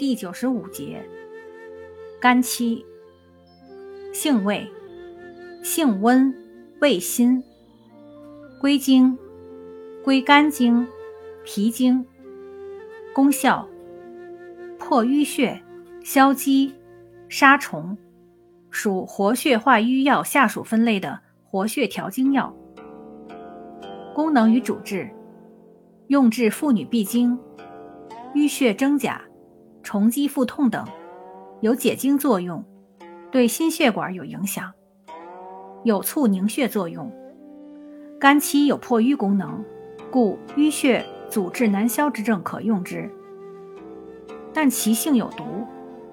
第九十五节，肝气，性味，性温，味辛，归经，归肝经、脾经。功效，破淤血、消积、杀虫，属活血化瘀药下属分类的活血调经药。功能与主治，用治妇女闭经、淤血增甲。虫积腹痛等，有解经作用，对心血管有影响，有促凝血作用。肝气有破瘀功能，故淤血阻滞难消之症可用之。但其性有毒，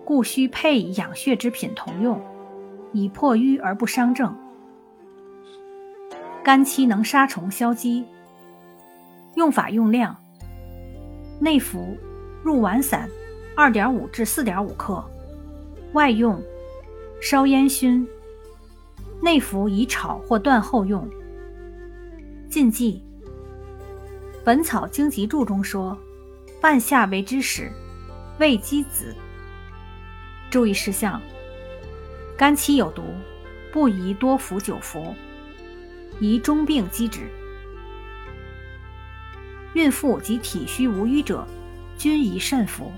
故需配以养血之品同用，以破瘀而不伤正。肝气能杀虫消积。用法用量：内服，入丸散。二点五至四点五克，外用，烧烟熏。内服以炒或断后用。禁忌，《本草经集注》中说：“半夏为之始，味鸡子。”注意事项：肝气有毒，不宜多服久服，宜中病积止。孕妇及体虚无瘀者，均宜慎服。